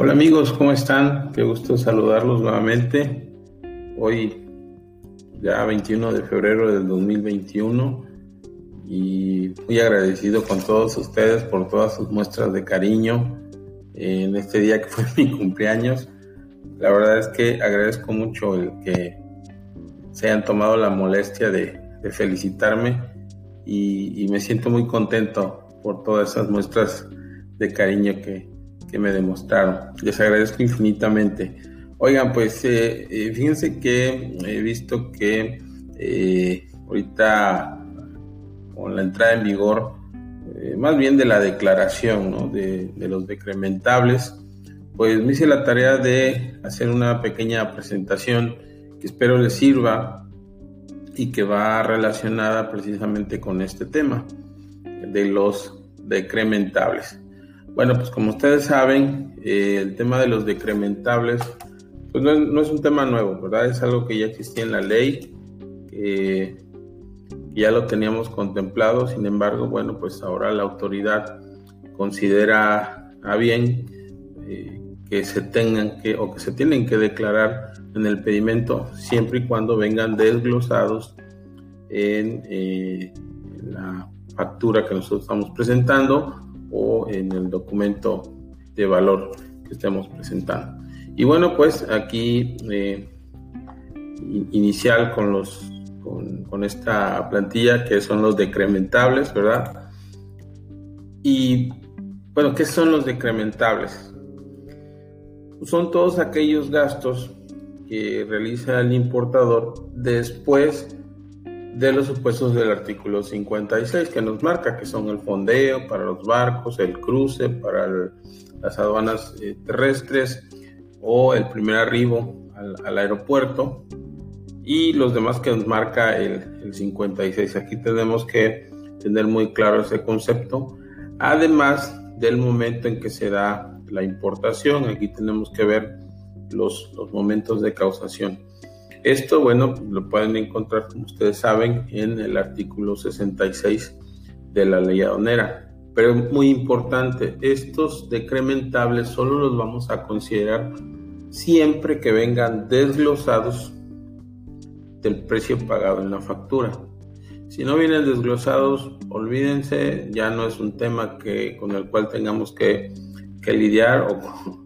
Hola amigos, ¿cómo están? Qué gusto saludarlos nuevamente. Hoy ya 21 de febrero del 2021 y muy agradecido con todos ustedes por todas sus muestras de cariño en este día que fue mi cumpleaños. La verdad es que agradezco mucho el que se hayan tomado la molestia de, felicitarme y, me siento muy contento por todas esas muestras de cariño que, me demostraron. Les agradezco infinitamente. Oigan, pues eh, eh, fíjense que he visto que eh, ahorita con la entrada en vigor, más bien de la declaración de, de, los decrementables, pues me hice la tarea de hacer una pequeña presentación que espero les sirva y que va relacionada precisamente con este tema de los decrementables. Bueno, pues como ustedes saben, eh, el tema de los decrementables pues no, es un tema nuevo, ¿verdad? Es algo que ya existía en la ley, que ya lo teníamos contemplado, sin embargo, bueno, pues ahora la autoridad considera a bien eh, que se tengan que o que se tienen que declarar en el pedimento siempre y cuando vengan desglosados en, eh, la factura que nosotros estamos presentando o en el documento de valor que estemos presentando. Y bueno, pues aquí eh, inicial con los con, esta plantilla que son los decrementables, ¿verdad? Y bueno, ¿qué son los decrementables? Son todos aquellos gastos que realiza el importador después de los supuestos del artículo 56 que nos marca que son el fondeo para los barcos, el cruce para las aduanas eh, terrestres o el primer arribo al, aeropuerto y los demás que nos marca el, el 56. Aquí tenemos que tener muy claro ese concepto, además del momento en que se da la importación. Aquí tenemos que ver los, los momentos de causación. Esto, bueno, lo pueden encontrar, como ustedes saben, en el artículo 66 de la ley aduanera. Pero muy importante, estos decrementables solo los vamos a considerar siempre que vengan desglosados del precio pagado en la factura. Si no vienen desglosados, olvídense, ya no es un tema que, con el cual tengamos que, que lidiar o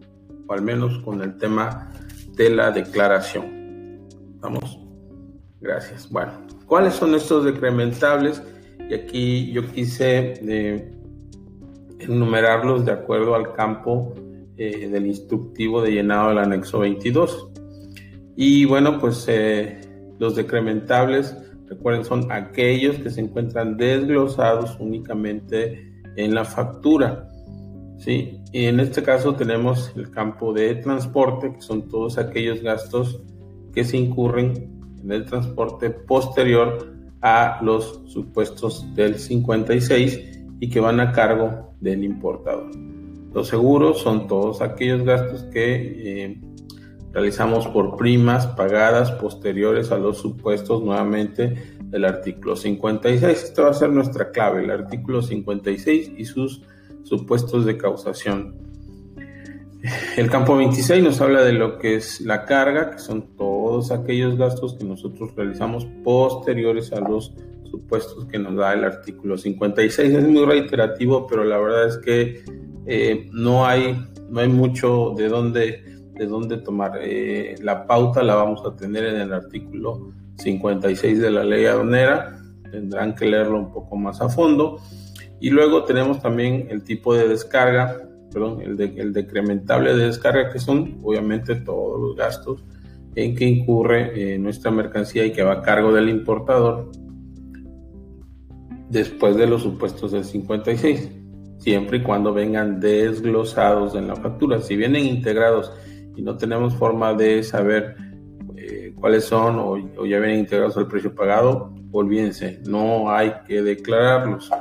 al menos con el tema de la declaración. ¿Vamos? Gracias. Bueno, ¿cuáles son estos decrementables? Y aquí yo quise eh, enumerarlos de acuerdo al campo eh, del instructivo de llenado del anexo 22. Y bueno, pues eh, los decrementables, recuerden, son aquellos que se encuentran desglosados únicamente en la factura. ¿sí? Y en este caso tenemos el campo de transporte, que son todos aquellos gastos que se incurren en el transporte posterior a los supuestos del 56 y que van a cargo del importador. Los seguros son todos aquellos gastos que eh, realizamos por primas pagadas posteriores a los supuestos nuevamente del artículo 56. Esto va a ser nuestra clave, el artículo 56 y sus supuestos de causación. El campo 26 nos habla de lo que es la carga, que son todos aquellos gastos que nosotros realizamos posteriores a los supuestos que nos da el artículo 56. Es muy reiterativo, pero la verdad es que eh, no, hay, no hay mucho de dónde, de dónde tomar. Eh, la pauta la vamos a tener en el artículo 56 de la ley aduanera. Tendrán que leerlo un poco más a fondo. Y luego tenemos también el tipo de descarga, perdón, el, el decrementable de descarga, que son obviamente todos los gastos en que incurre eh, nuestra mercancía y que va a cargo del importador después de los supuestos del 56, siempre y cuando vengan desglosados en la factura. Si vienen integrados y no tenemos forma de saber eh, cuáles son o, o, ya vienen integrados al precio pagado, olvídense, no hay que declararlos.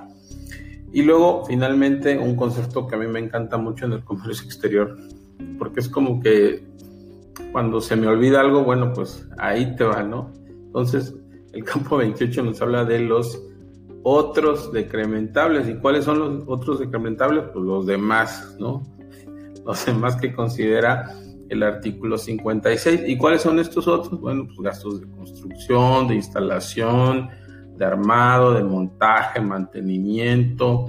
Y luego, finalmente, un concepto que a mí me encanta mucho en el comercio exterior, porque es como que cuando se me olvida algo, bueno, pues ahí te va, ¿no? Entonces, el campo 28 nos habla de los otros decrementables. ¿Y cuáles son los otros decrementables? Pues los demás, ¿no? los demás que considera el artículo 56. ¿Y cuáles son estos otros? Bueno, pues gastos de construcción, de instalación, de armado, de montaje, mantenimiento,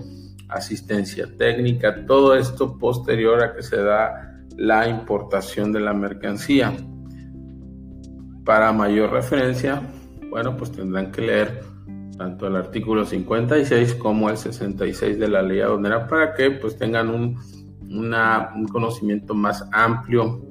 asistencia técnica, todo esto posterior a que se da la importación de la mercancía. Para mayor referencia, bueno, pues tendrán que leer tanto el artículo 56 como el 66 de la ley aduanera para que pues tengan un, un conocimiento más amplio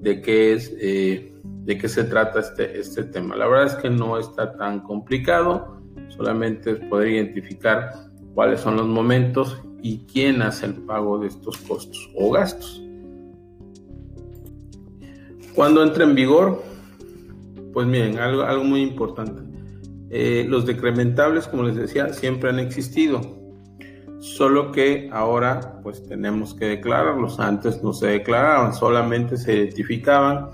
de qué es eh, de qué se trata este, este tema. La verdad es que no está tan complicado, solamente es poder identificar cuáles son los momentos y quién hace el pago de estos costos o gastos. Cuando entra en vigor, pues miren, algo, algo muy importante. Eh, los decrementables, como les decía, siempre han existido, solo que ahora pues tenemos que declararlos. Antes no se declaraban, solamente se identificaban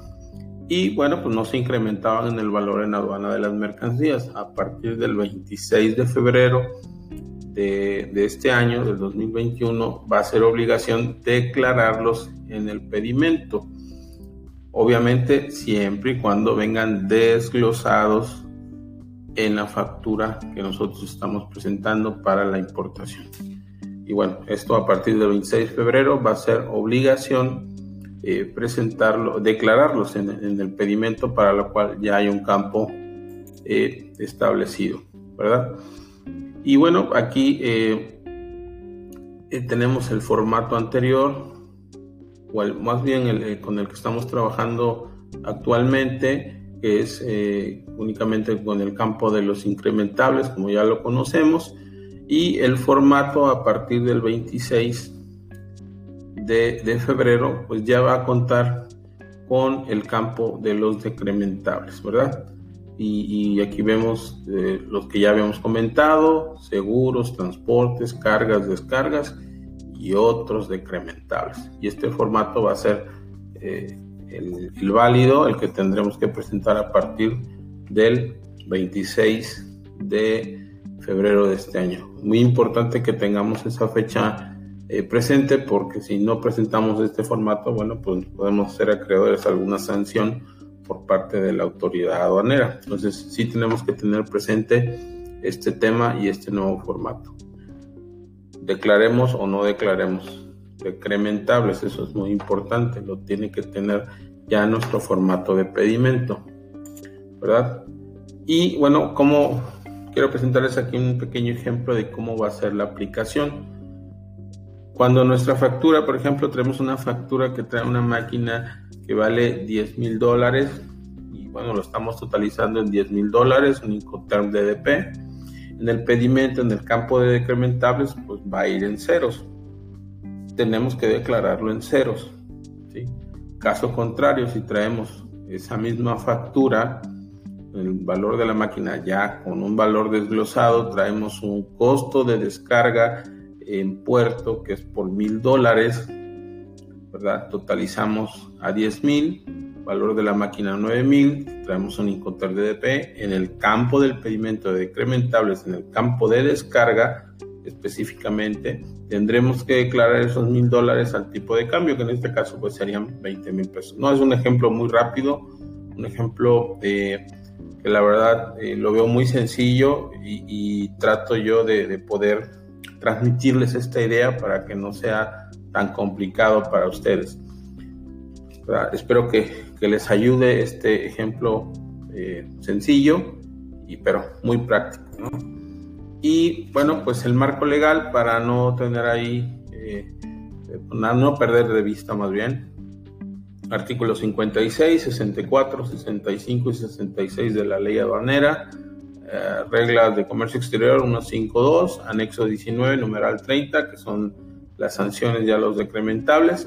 y bueno, pues no se incrementaban en el valor en aduana de las mercancías. A partir del 26 de febrero de, de este año, del 2021, va a ser obligación declararlos en el pedimento. Obviamente siempre y cuando vengan desglosados en la factura que nosotros estamos presentando para la importación. Y bueno, esto a partir del 26 de febrero va a ser obligación eh, presentarlo, declararlos en, el pedimento para lo cual ya hay un campo eh, establecido, ¿verdad? Y bueno, aquí eh, tenemos el formato anterior, o más bien el, con el que estamos trabajando actualmente, que es únicamente con el campo de los incrementables, como ya lo conocemos, y el formato a partir del 26 de, febrero, pues ya va a contar con el campo de los decrementables, ¿verdad? Y, aquí vemos eh, los que ya habíamos comentado, seguros, transportes, cargas, descargas y otros decrementables. Y este formato va a ser eh, el, válido, el que tendremos que presentar a partir del 26 de febrero de este año. Muy importante que tengamos esa fecha eh, presente porque si no presentamos este formato, bueno, pues podemos ser acreedores a alguna sanción por parte de la autoridad aduanera. Entonces sí tenemos que tener presente este tema y este nuevo formato. Declaremos o no declaremos decrementables, eso es muy importante, lo tiene que tener ya nuestro formato de pedimento, ¿verdad? Y bueno, como quiero presentarles aquí un pequeño ejemplo de cómo va a ser la aplicación. Cuando nuestra factura, por ejemplo, tenemos una factura que trae una máquina que vale 10 mil dólares y bueno, lo estamos totalizando en 10 mil dólares, un Incoterm DDP. En el pedimento, en el campo de decrementables, pues va a ir en ceros. Tenemos que declararlo en ceros. Caso contrario, si traemos esa misma factura, el valor de la máquina ya con un valor desglosado, traemos un costo de descarga en puerto, que es por mil dólares, ¿verdad? Totalizamos a 10 mil, valor de la máquina 9 mil, traemos un Incoterm DDP, en el campo del pedimento de decrementables, en el campo de descarga específicamente, tendremos que declarar esos mil dólares al tipo de cambio, que en este caso pues serían 20 mil pesos. No es un ejemplo muy rápido, un ejemplo que la verdad eh, lo veo muy sencillo y, trato yo de poder transmitirles esta idea para que no sea tan complicado para ustedes. Espero que, les ayude este ejemplo eh, sencillo, y, pero muy práctico. Y bueno, pues el marco legal para no tener ahí, eh, no perder de vista más bien, artículos 56, 64, 65 y 66 de la ley aduanera eh, reglas de comercio exterior 152, anexo 19, numeral 30, que son las sanciones ya los decrementables.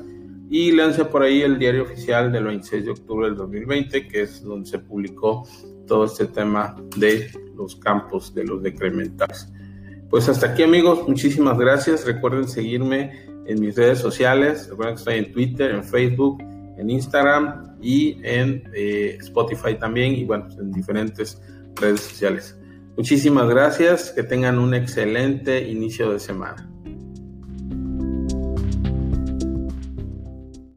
Y lance por ahí el diario oficial del 26 de octubre del 2020, que es donde se publicó todo este tema de los campos de los decrementables. Pues hasta aquí amigos, muchísimas gracias. Recuerden seguirme en mis redes sociales. Recuerden que estoy en Twitter, en Facebook, en Instagram y en eh, Spotify también y bueno, en diferentes redes sociales. Muchísimas gracias, que tengan un excelente inicio de semana.